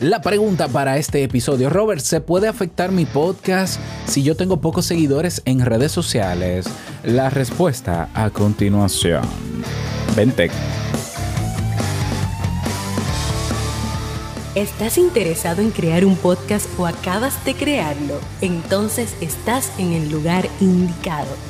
La pregunta para este episodio, Robert, ¿se puede afectar mi podcast si yo tengo pocos seguidores en redes sociales? La respuesta a continuación. Vente. ¿Estás interesado en crear un podcast o acabas de crearlo? Entonces estás en el lugar indicado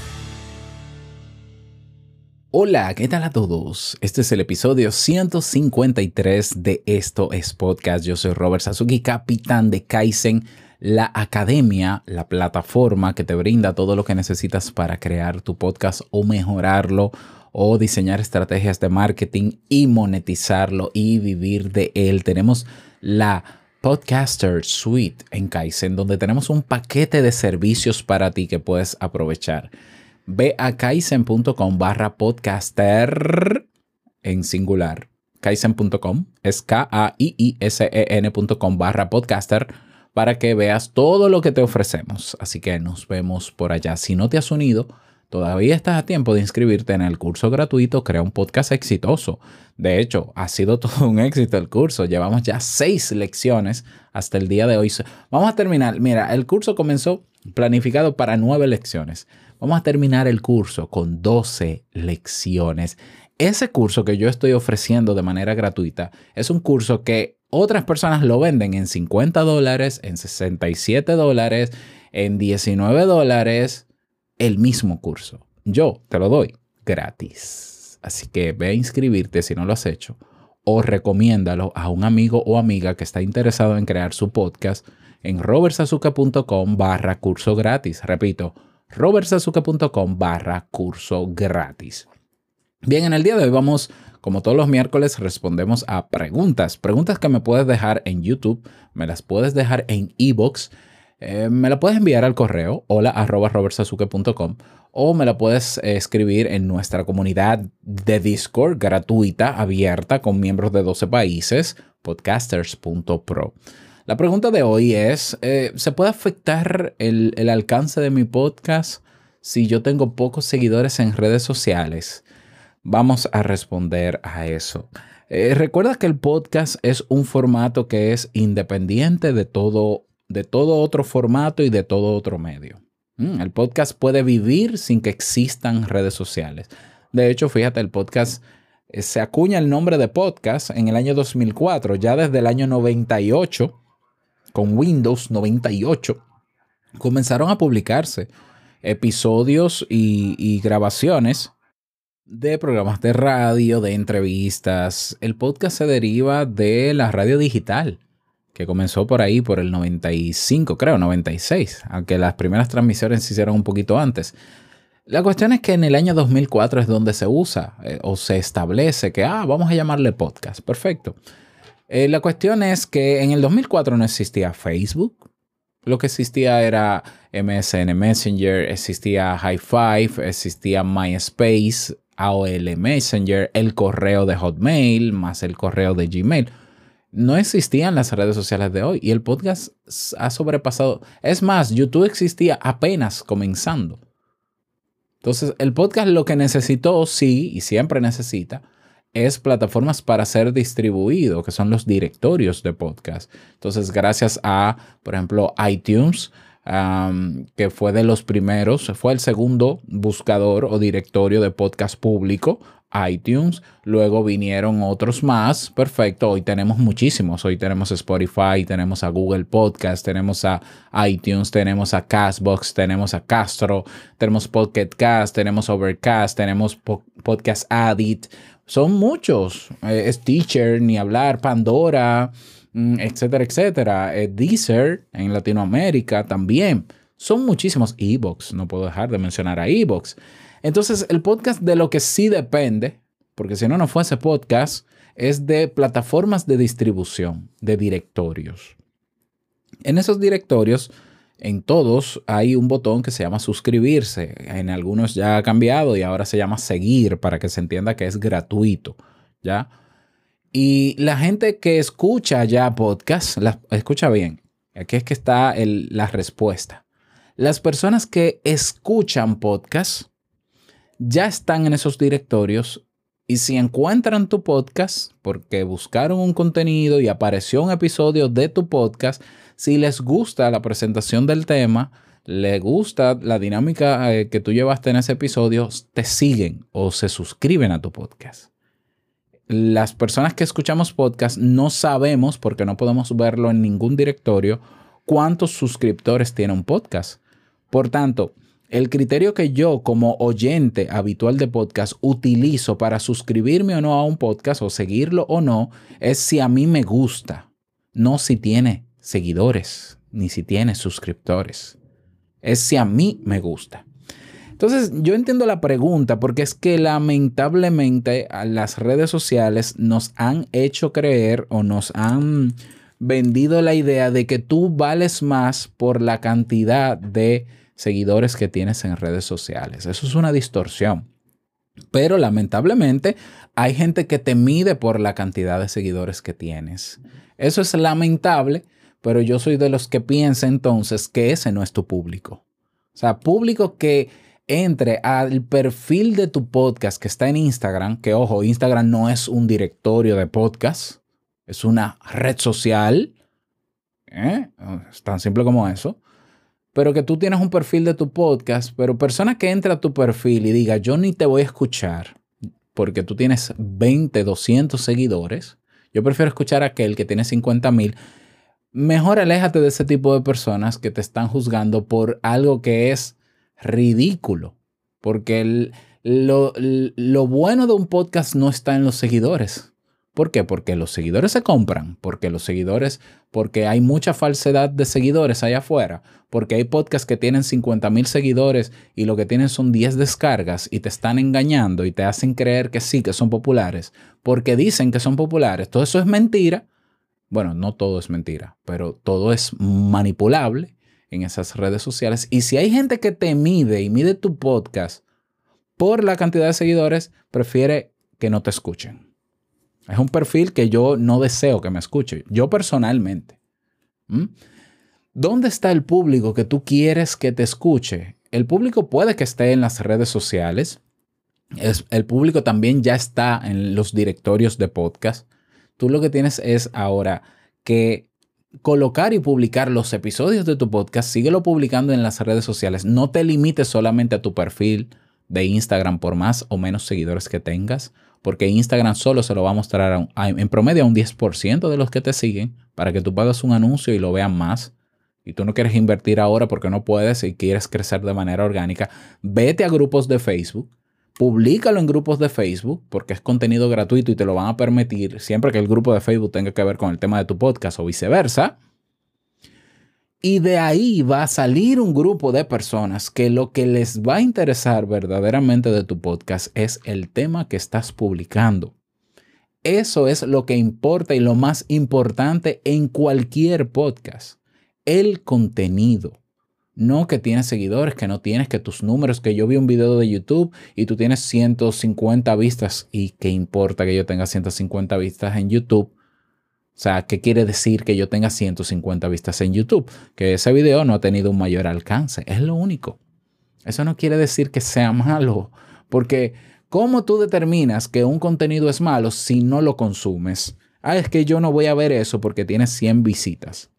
Hola, ¿qué tal a todos? Este es el episodio 153 de Esto es Podcast. Yo soy Robert Sasuki, capitán de Kaizen, la academia, la plataforma que te brinda todo lo que necesitas para crear tu podcast o mejorarlo o diseñar estrategias de marketing y monetizarlo y vivir de él. Tenemos la Podcaster Suite en Kaizen, donde tenemos un paquete de servicios para ti que puedes aprovechar ve a kaizen.com barra podcaster en singular. Kaizen.com es K-A-I-I-S-E-N.com barra podcaster para que veas todo lo que te ofrecemos. Así que nos vemos por allá. Si no te has unido, todavía estás a tiempo de inscribirte en el curso gratuito Crea un podcast exitoso. De hecho, ha sido todo un éxito el curso. Llevamos ya seis lecciones hasta el día de hoy. Vamos a terminar. Mira, el curso comenzó planificado para nueve lecciones. Vamos a terminar el curso con 12 lecciones. Ese curso que yo estoy ofreciendo de manera gratuita es un curso que otras personas lo venden en 50 dólares, en 67 dólares, en 19 dólares, el mismo curso. Yo te lo doy gratis. Así que ve a inscribirte si no lo has hecho o recomiéndalo a un amigo o amiga que está interesado en crear su podcast en robertsazuka.com barra curso gratis. Repito, robertsazuke.com barra curso gratis. Bien, en el día de hoy vamos, como todos los miércoles, respondemos a preguntas. Preguntas que me puedes dejar en YouTube, me las puedes dejar en ebox, eh, me la puedes enviar al correo hola o me la puedes escribir en nuestra comunidad de Discord gratuita, abierta, con miembros de 12 países, podcasters.pro. La pregunta de hoy es, eh, ¿se puede afectar el, alcance de mi podcast si yo tengo pocos seguidores en redes sociales? Vamos a responder a eso. Eh, recuerda que el podcast es un formato que es independiente de todo, de todo otro formato y de todo otro medio. Mm, el podcast puede vivir sin que existan redes sociales. De hecho, fíjate, el podcast eh, se acuña el nombre de podcast en el año 2004, ya desde el año 98 con Windows 98, comenzaron a publicarse episodios y, grabaciones de programas de radio, de entrevistas. El podcast se deriva de la radio digital, que comenzó por ahí, por el 95, creo, 96, aunque las primeras transmisiones se hicieron un poquito antes. La cuestión es que en el año 2004 es donde se usa eh, o se establece que, ah, vamos a llamarle podcast. Perfecto. Eh, la cuestión es que en el 2004 no existía Facebook. Lo que existía era MSN Messenger, existía High Five, existía MySpace, AOL Messenger, el correo de Hotmail, más el correo de Gmail. No existían las redes sociales de hoy y el podcast ha sobrepasado. Es más, YouTube existía apenas comenzando. Entonces, el podcast lo que necesitó, sí, y siempre necesita, es plataformas para ser distribuido, que son los directorios de podcast. Entonces, gracias a, por ejemplo, iTunes, que fue de los primeros, fue el segundo buscador o directorio de podcast público, iTunes, luego vinieron otros más, perfecto, hoy tenemos muchísimos, hoy tenemos Spotify, tenemos a Google Podcast, tenemos a iTunes, tenemos a Castbox, tenemos a Castro, tenemos Pocket Cast, tenemos Overcast, tenemos Podcast Addict, son muchos. Eh, Stitcher, ni hablar, Pandora, mm, etcétera, etcétera. Eh, Deezer en Latinoamérica también. Son muchísimos. Evox, no puedo dejar de mencionar a Evox. Entonces, el podcast de lo que sí depende, porque si no, no fuese podcast, es de plataformas de distribución, de directorios. En esos directorios, en todos hay un botón que se llama suscribirse. En algunos ya ha cambiado y ahora se llama seguir para que se entienda que es gratuito, ¿ya? Y la gente que escucha ya podcast, escucha bien, aquí es que está la respuesta. Las personas que escuchan podcast ya están en esos directorios y si encuentran tu podcast porque buscaron un contenido y apareció un episodio de tu podcast, si les gusta la presentación del tema, les gusta la dinámica eh, que tú llevaste en ese episodio, te siguen o se suscriben a tu podcast. Las personas que escuchamos podcast no sabemos, porque no podemos verlo en ningún directorio, cuántos suscriptores tiene un podcast. Por tanto, el criterio que yo como oyente habitual de podcast utilizo para suscribirme o no a un podcast o seguirlo o no es si a mí me gusta, no si tiene seguidores ni si tiene suscriptores. Es si a mí me gusta. Entonces, yo entiendo la pregunta porque es que lamentablemente las redes sociales nos han hecho creer o nos han vendido la idea de que tú vales más por la cantidad de seguidores que tienes en redes sociales. Eso es una distorsión. Pero lamentablemente hay gente que te mide por la cantidad de seguidores que tienes. Eso es lamentable, pero yo soy de los que piensa entonces que ese no es tu público. O sea, público que entre al perfil de tu podcast que está en Instagram, que ojo, Instagram no es un directorio de podcast, es una red social. ¿eh? Es tan simple como eso pero que tú tienes un perfil de tu podcast, pero persona que entra a tu perfil y diga, yo ni te voy a escuchar porque tú tienes 20, 200 seguidores, yo prefiero escuchar a aquel que tiene 50 mil, mejor aléjate de ese tipo de personas que te están juzgando por algo que es ridículo, porque lo, lo bueno de un podcast no está en los seguidores. ¿Por qué? Porque los seguidores se compran, porque los seguidores, porque hay mucha falsedad de seguidores allá afuera, porque hay podcasts que tienen 50 mil seguidores y lo que tienen son 10 descargas y te están engañando y te hacen creer que sí, que son populares, porque dicen que son populares. Todo eso es mentira. Bueno, no todo es mentira, pero todo es manipulable en esas redes sociales. Y si hay gente que te mide y mide tu podcast por la cantidad de seguidores, prefiere que no te escuchen. Es un perfil que yo no deseo que me escuche, yo personalmente. ¿Mm? ¿Dónde está el público que tú quieres que te escuche? El público puede que esté en las redes sociales. el público también ya está en los directorios de podcast. Tú lo que tienes es ahora que colocar y publicar los episodios de tu podcast. Síguelo publicando en las redes sociales. No te limites solamente a tu perfil de Instagram por más o menos seguidores que tengas porque Instagram solo se lo va a mostrar en promedio a un 10% de los que te siguen para que tú pagues un anuncio y lo vean más. Y tú no quieres invertir ahora porque no puedes y quieres crecer de manera orgánica, vete a grupos de Facebook, públicalo en grupos de Facebook porque es contenido gratuito y te lo van a permitir siempre que el grupo de Facebook tenga que ver con el tema de tu podcast o viceversa. Y de ahí va a salir un grupo de personas que lo que les va a interesar verdaderamente de tu podcast es el tema que estás publicando. Eso es lo que importa y lo más importante en cualquier podcast. El contenido. No que tienes seguidores, que no tienes, que tus números, que yo vi un video de YouTube y tú tienes 150 vistas y que importa que yo tenga 150 vistas en YouTube o sea, ¿qué quiere decir que yo tenga 150 vistas en YouTube? Que ese video no ha tenido un mayor alcance. Es lo único. Eso no quiere decir que sea malo, porque ¿cómo tú determinas que un contenido es malo si no lo consumes? Ah, es que yo no voy a ver eso porque tiene 100 visitas.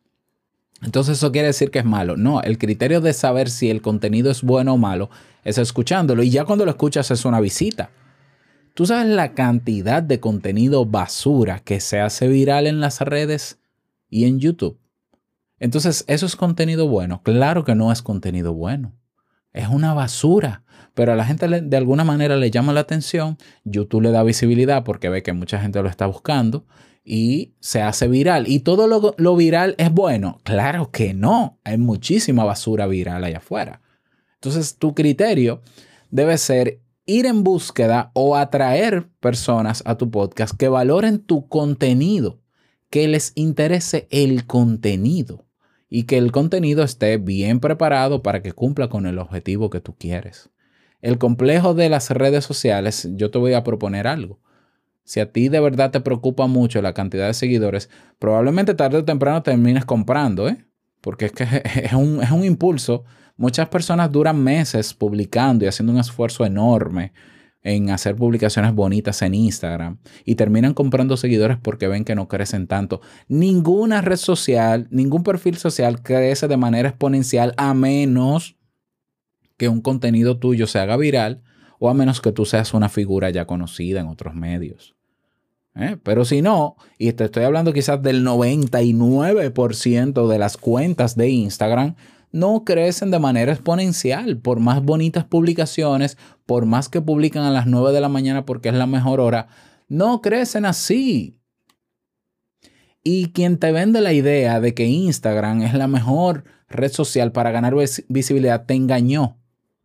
Entonces eso quiere decir que es malo. No, el criterio de saber si el contenido es bueno o malo es escuchándolo y ya cuando lo escuchas es una visita. ¿Tú sabes la cantidad de contenido basura que se hace viral en las redes y en YouTube? Entonces, ¿eso es contenido bueno? Claro que no es contenido bueno. Es una basura. Pero a la gente de alguna manera le llama la atención. YouTube le da visibilidad porque ve que mucha gente lo está buscando y se hace viral. ¿Y todo lo, lo, viral es bueno? Claro que no. Hay muchísima basura viral allá afuera. Entonces, tu criterio debe ser ir en búsqueda o atraer personas a tu podcast que valoren tu contenido, que les interese el contenido. y que el contenido esté bien preparado para que cumpla con el objetivo que tú quieres. El complejo de las redes sociales, yo te voy a proponer algo. Si a ti de verdad te preocupa mucho la cantidad de seguidores, probablemente tarde o temprano termines comprando, ¿eh? Porque es que es un, es un impulso. Muchas personas duran meses publicando y haciendo un esfuerzo enorme en hacer publicaciones bonitas en Instagram y terminan comprando seguidores porque ven que no crecen tanto. Ninguna red social, ningún perfil social crece de manera exponencial a menos que un contenido tuyo se haga viral o a menos que tú seas una figura ya conocida en otros medios. ¿Eh? Pero si no, y te estoy hablando quizás del 99% de las cuentas de Instagram, no crecen de manera exponencial. Por más bonitas publicaciones, por más que publican a las 9 de la mañana porque es la mejor hora, no crecen así. Y quien te vende la idea de que Instagram es la mejor red social para ganar visibilidad te engañó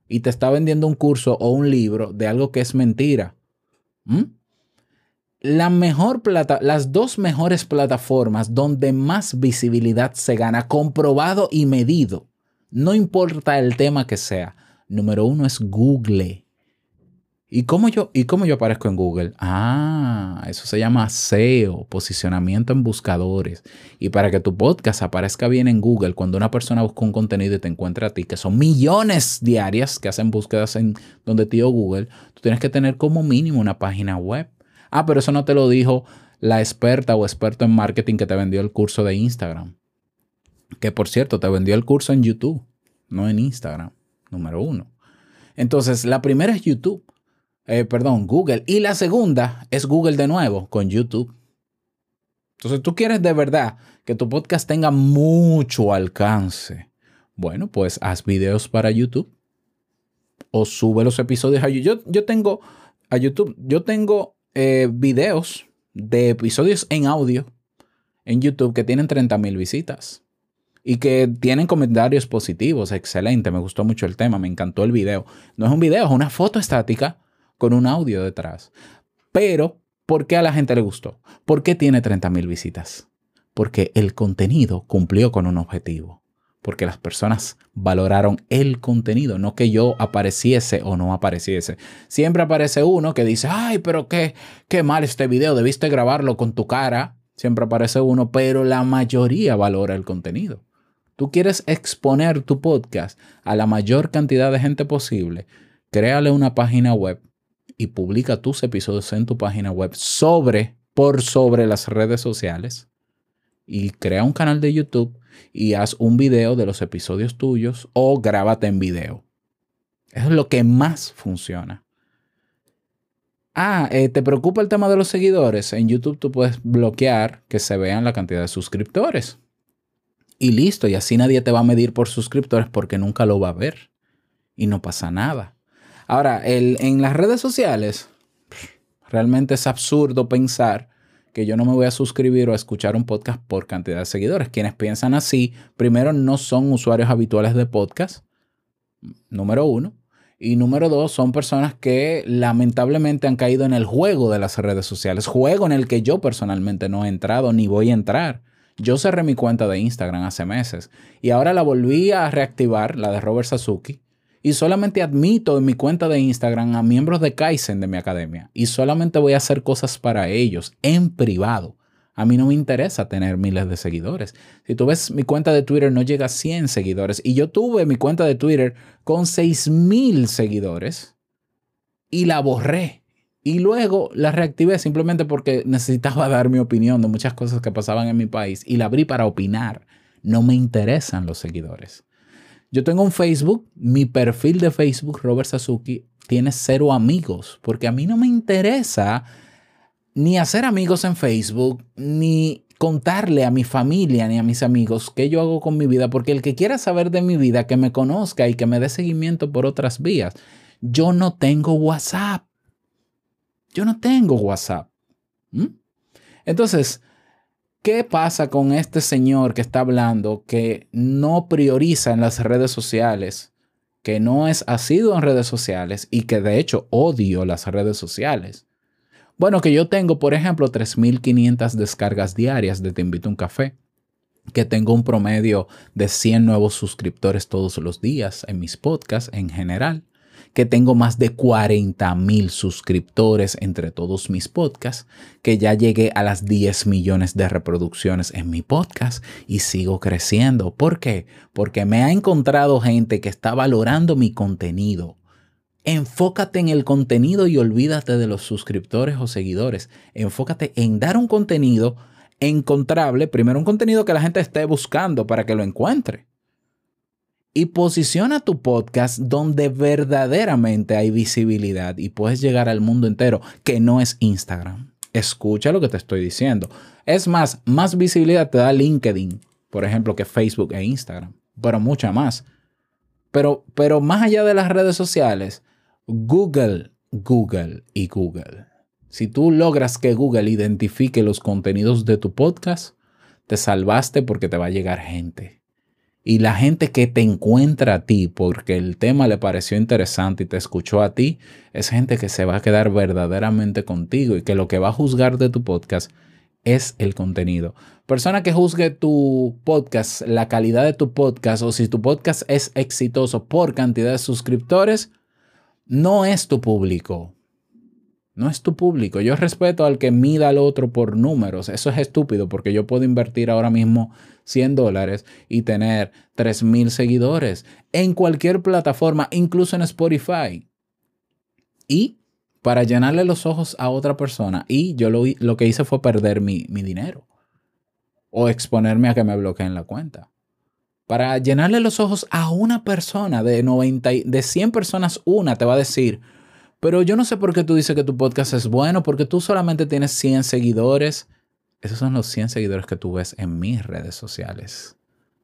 y te está vendiendo un curso o un libro de algo que es mentira. Mejor plata, las dos mejores plataformas donde más visibilidad se gana, comprobado y medido, no importa el tema que sea. Número uno es Google. ¿Y cómo, yo, ¿Y cómo yo aparezco en Google? Ah, eso se llama SEO, posicionamiento en buscadores. Y para que tu podcast aparezca bien en Google, cuando una persona busca un contenido y te encuentra a ti, que son millones diarias que hacen búsquedas en donde tío Google, tú tienes que tener como mínimo una página web. Ah, pero eso no te lo dijo la experta o experto en marketing que te vendió el curso de Instagram. Que por cierto, te vendió el curso en YouTube, no en Instagram, número uno. Entonces, la primera es YouTube, eh, perdón, Google. Y la segunda es Google de nuevo, con YouTube. Entonces, tú quieres de verdad que tu podcast tenga mucho alcance. Bueno, pues haz videos para YouTube o sube los episodios a YouTube. Yo, tengo a YouTube, yo tengo eh, videos de episodios en audio en YouTube que tienen 30 mil visitas y que tienen comentarios positivos. Excelente, me gustó mucho el tema, me encantó el video. No es un video, es una foto estática con un audio detrás. Pero, ¿por qué a la gente le gustó? ¿Por qué tiene 30 mil visitas? Porque el contenido cumplió con un objetivo. Porque las personas valoraron el contenido, no que yo apareciese o no apareciese. Siempre aparece uno que dice, ay, pero qué, qué mal este video, debiste grabarlo con tu cara. Siempre aparece uno, pero la mayoría valora el contenido. Tú quieres exponer tu podcast a la mayor cantidad de gente posible. Créale una página web y publica tus episodios en tu página web sobre, por sobre las redes sociales. Y crea un canal de YouTube y haz un video de los episodios tuyos o grábate en video. Eso es lo que más funciona. Ah, eh, ¿te preocupa el tema de los seguidores? En YouTube tú puedes bloquear que se vean la cantidad de suscriptores y listo. Y así nadie te va a medir por suscriptores porque nunca lo va a ver. Y no pasa nada. Ahora, el, en las redes sociales, realmente es absurdo pensar que yo no me voy a suscribir o a escuchar un podcast por cantidad de seguidores. Quienes piensan así, primero, no son usuarios habituales de podcast, número uno. Y número dos, son personas que lamentablemente han caído en el juego de las redes sociales, juego en el que yo personalmente no he entrado ni voy a entrar. Yo cerré mi cuenta de Instagram hace meses y ahora la volví a reactivar, la de Robert Sasuki, y solamente admito en mi cuenta de Instagram a miembros de Kaizen de mi academia y solamente voy a hacer cosas para ellos en privado. A mí no me interesa tener miles de seguidores. Si tú ves mi cuenta de Twitter no llega a 100 seguidores y yo tuve mi cuenta de Twitter con 6000 seguidores y la borré y luego la reactivé simplemente porque necesitaba dar mi opinión de muchas cosas que pasaban en mi país y la abrí para opinar. No me interesan los seguidores. Yo tengo un Facebook, mi perfil de Facebook, Robert Sasuki, tiene cero amigos, porque a mí no me interesa ni hacer amigos en Facebook, ni contarle a mi familia ni a mis amigos qué yo hago con mi vida, porque el que quiera saber de mi vida, que me conozca y que me dé seguimiento por otras vías. Yo no tengo WhatsApp. Yo no tengo WhatsApp. ¿Mm? Entonces, ¿qué pasa con este señor que está hablando que no prioriza en las redes sociales, que no es asiduo en redes sociales y que de hecho odio las redes sociales? Bueno, que yo tengo, por ejemplo, 3.500 descargas diarias de Te invito a un café. que tengo un promedio de 100 nuevos suscriptores todos los días en mis podcasts en general, que tengo más de 40 mil suscriptores entre todos mis podcasts, que ya llegué a las 10 millones de reproducciones en mi podcast y sigo creciendo. ¿Por qué? Porque me ha encontrado gente que está valorando mi contenido. Enfócate en el contenido y olvídate de los suscriptores o seguidores. Enfócate en dar un contenido encontrable, primero un contenido que la gente esté buscando para que lo encuentre y posiciona tu podcast donde verdaderamente hay visibilidad y puedes llegar al mundo entero, que no es Instagram. Escucha lo que te estoy diciendo. Es más, más visibilidad te da LinkedIn, por ejemplo, que Facebook e Instagram, pero mucha más. Pero, pero más allá de las redes sociales, Google, Google y Google. Si tú logras que Google identifique los contenidos de tu podcast, te salvaste porque te va a llegar gente. Y la gente que te encuentra a ti porque el tema le pareció interesante y te escuchó a ti, es gente que se va a quedar verdaderamente contigo y que lo que va a juzgar de tu podcast es el contenido. Persona que juzgue tu podcast, la calidad de tu podcast o si tu podcast es exitoso por cantidad de suscriptores, no es tu público. No es tu público. Yo respeto al que mida al otro por números. Eso es estúpido porque yo puedo invertir ahora mismo 100 dólares y tener 3.000 seguidores en cualquier plataforma, incluso en Spotify. Y para llenarle los ojos a otra persona. Y yo lo, lo que hice fue perder mi, mi dinero. O exponerme a que me bloqueen la cuenta. Para llenarle los ojos a una persona de, 90, de 100 personas, una te va a decir, pero yo no sé por qué tú dices que tu podcast es bueno, porque tú solamente tienes 100 seguidores. Esos son los 100 seguidores que tú ves en mis redes sociales.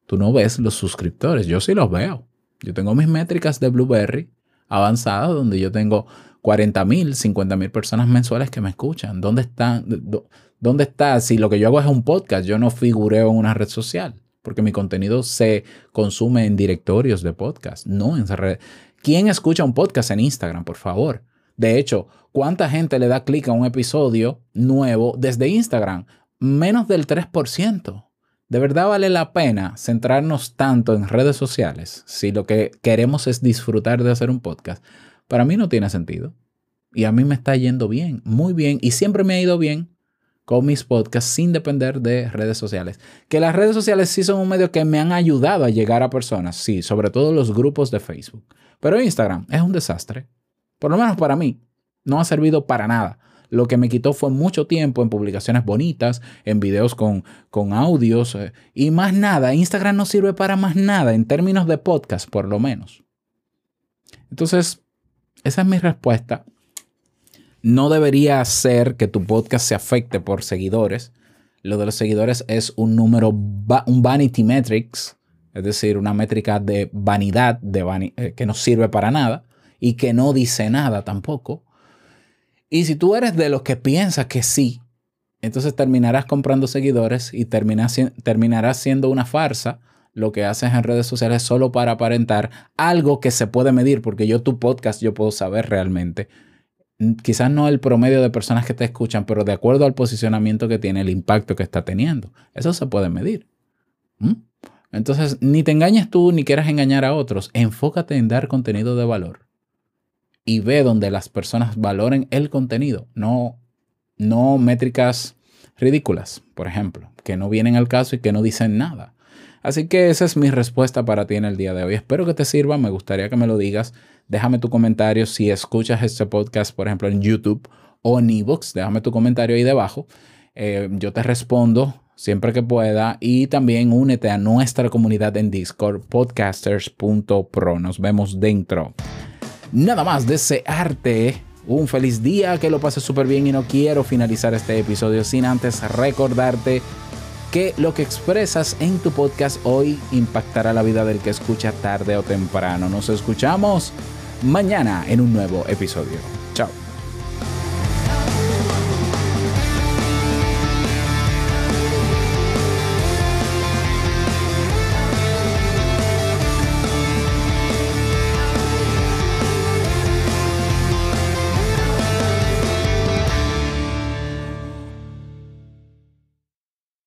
Tú no ves los suscriptores, yo sí los veo. Yo tengo mis métricas de Blueberry avanzadas donde yo tengo 40 mil, 50 mil personas mensuales que me escuchan. ¿Dónde están? ¿Dónde está? Si lo que yo hago es un podcast, yo no figureo en una red social, porque mi contenido se consume en directorios de podcast, no en redes. ¿Quién escucha un podcast en Instagram, por favor? De hecho, ¿cuánta gente le da clic a un episodio nuevo desde Instagram? Menos del 3%. ¿De verdad vale la pena centrarnos tanto en redes sociales si lo que queremos es disfrutar de hacer un podcast? Para mí no tiene sentido. Y a mí me está yendo bien, muy bien, y siempre me ha ido bien con mis podcasts sin depender de redes sociales. Que las redes sociales sí son un medio que me han ayudado a llegar a personas, sí, sobre todo los grupos de Facebook. Pero Instagram es un desastre. Por lo menos para mí. No ha servido para nada. Lo que me quitó fue mucho tiempo en publicaciones bonitas, en videos con, con audios eh, y más nada. Instagram no sirve para más nada en términos de podcast, por lo menos. Entonces, esa es mi respuesta. No debería ser que tu podcast se afecte por seguidores. Lo de los seguidores es un número, un vanity metrics es decir, una métrica de vanidad de eh, que no sirve para nada y que no dice nada tampoco. Y si tú eres de los que piensas que sí, entonces terminarás comprando seguidores y terminarás siendo una farsa lo que haces en redes sociales solo para aparentar algo que se puede medir, porque yo tu podcast yo puedo saber realmente. Quizás no el promedio de personas que te escuchan, pero de acuerdo al posicionamiento que tiene, el impacto que está teniendo. Eso se puede medir. ¿Mm? Entonces, ni te engañes tú ni quieras engañar a otros. Enfócate en dar contenido de valor. Y ve donde las personas valoren el contenido, no, no métricas ridículas, por ejemplo, que no vienen al caso y que no dicen nada. Así que esa es mi respuesta para ti en el día de hoy. Espero que te sirva, me gustaría que me lo digas. Déjame tu comentario si escuchas este podcast, por ejemplo, en YouTube o en eBooks. Déjame tu comentario ahí debajo. Eh, yo te respondo siempre que pueda. Y también únete a nuestra comunidad en Discord, podcasters.pro. Nos vemos dentro. Nada más desearte un feliz día, que lo pases súper bien y no quiero finalizar este episodio sin antes recordarte que lo que expresas en tu podcast hoy impactará la vida del que escucha tarde o temprano. Nos escuchamos mañana en un nuevo episodio.